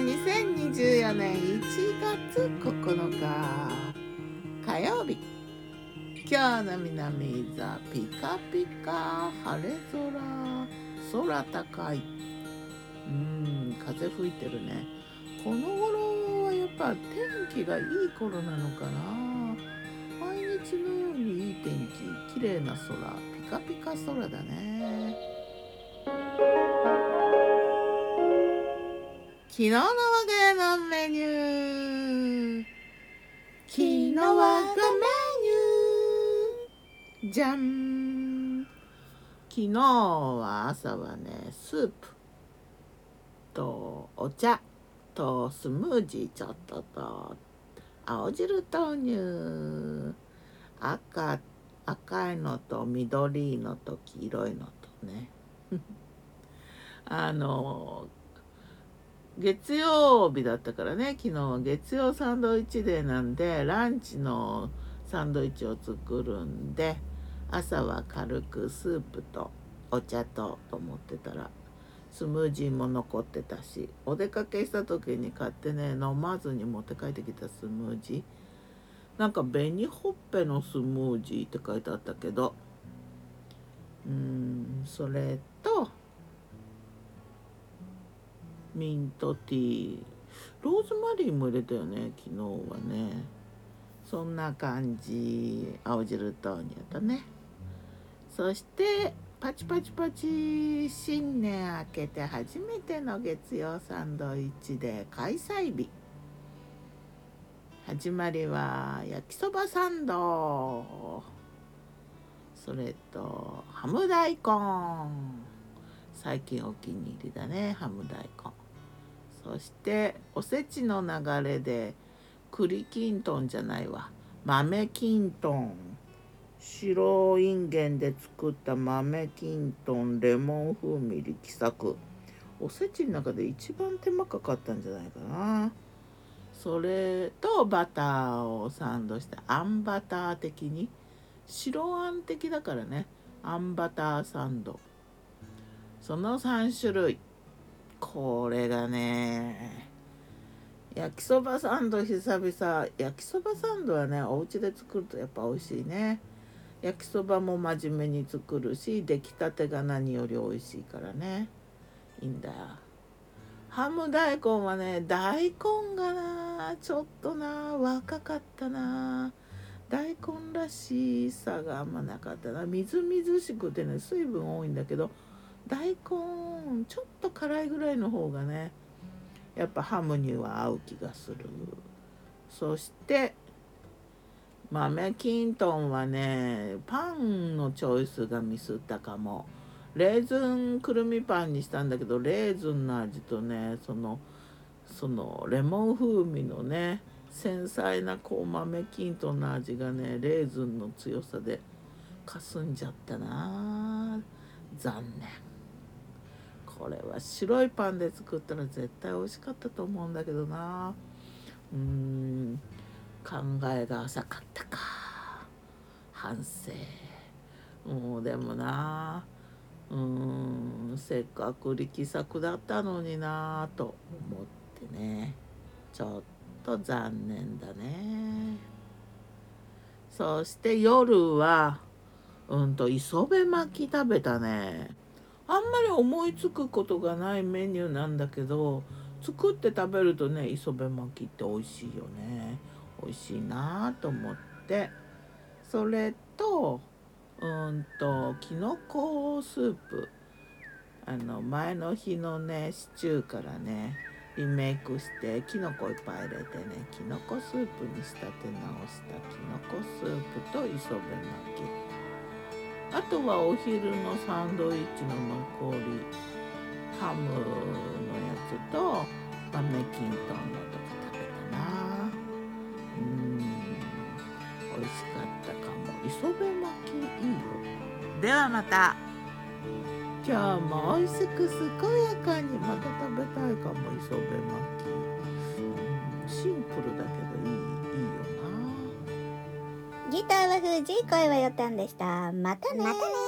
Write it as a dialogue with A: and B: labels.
A: 2024年1月9日火曜日今日の南伊豆ピカピカ。晴れ空空高い。うん風吹いてるね。この頃はやっぱ天気がいい頃なのかな。毎日のようにいい天気。綺麗な空ピカピカ空だね。昨日の我が家のメニュー。昨日我がメニュー。じゃん。昨日は朝はねスープとお茶とスムージーちょっとと青汁豆乳。赤赤いのと緑のと黄色いのとね。あの月曜日だったからね。昨日は月曜サンドイッチデーなんでランチのサンドイッチを作るんで朝は軽くスープとお茶とと思ってたらスムージーも残ってたしお出かけした時に買ってね飲まずに持って帰ってきたスムージー。なんか紅ほっぺのスムージーって書いてあったけどうーんそれとミントティー。ローズマリーも入れたよね昨日はね。そんな感じ。青汁豆乳とね。そしてパチパチパチ新年明けて初めての月曜サンドイッチで開催日。始まりは焼きそばサンド。それとハム大根。最近お気に入りだねハム大根。そしておせちの流れで栗きんとんじゃないわ。豆きんとん白いんげんで作った豆きんとんレモン風味力作。おせちの中で一番手間かかったんじゃないかな。それとバターをサンドしてあんバター的に。白あん的だからね。あんバターサンド。その3種類。これがね。焼きそばサンド久々。焼きそばサンドはねお家で作るとやっぱ美味しいね。焼きそばも真面目に作るし出来たてが何より美味しいからね。いいんだハム大根はね大根がなちょっとな若かったな。大根らしさがあんまなかったな。みずみずしくてね水分多いんだけど大根ちょっと辛いぐらいの方がねやっぱハムには合う気がする。そして豆きんとんはねパンのチョイスがミスったかも。レーズンくるみパンにしたんだけどレーズンの味とねそのそのレモン風味のね繊細なこう豆きんとんの味がねレーズンの強さでかすんじゃったな。残念。これは白いパンで作ったら絶対美味しかったと思うんだけどな。うーん考えが浅かったか。反省。もうでもな。うーんせっかく力作だったのになぁと思ってね。ちょっと残念だね。そして夜はうんと磯辺巻き食べたね。あんまり思いつくことがないメニューなんだけど作って食べるとね磯辺巻きって美味しいよね。美味しいなと思って。それとうんときのこスープ。あの前の日のねシチューからねリメイクしてきのこいっぱい入れてねきのこスープに仕立て直したきのこスープと磯辺巻き。あとはお昼のサンドイッチの残りハムのやつと豆きんとんのとか食べたな。うん。美味しかったかも。磯辺巻きいいよ。ではまた。今日も美味しく健やかにまた食べたいかも磯辺巻き、うん、シンプルだけどいい
B: ギターは藤井声はよたんでした。またね
C: またね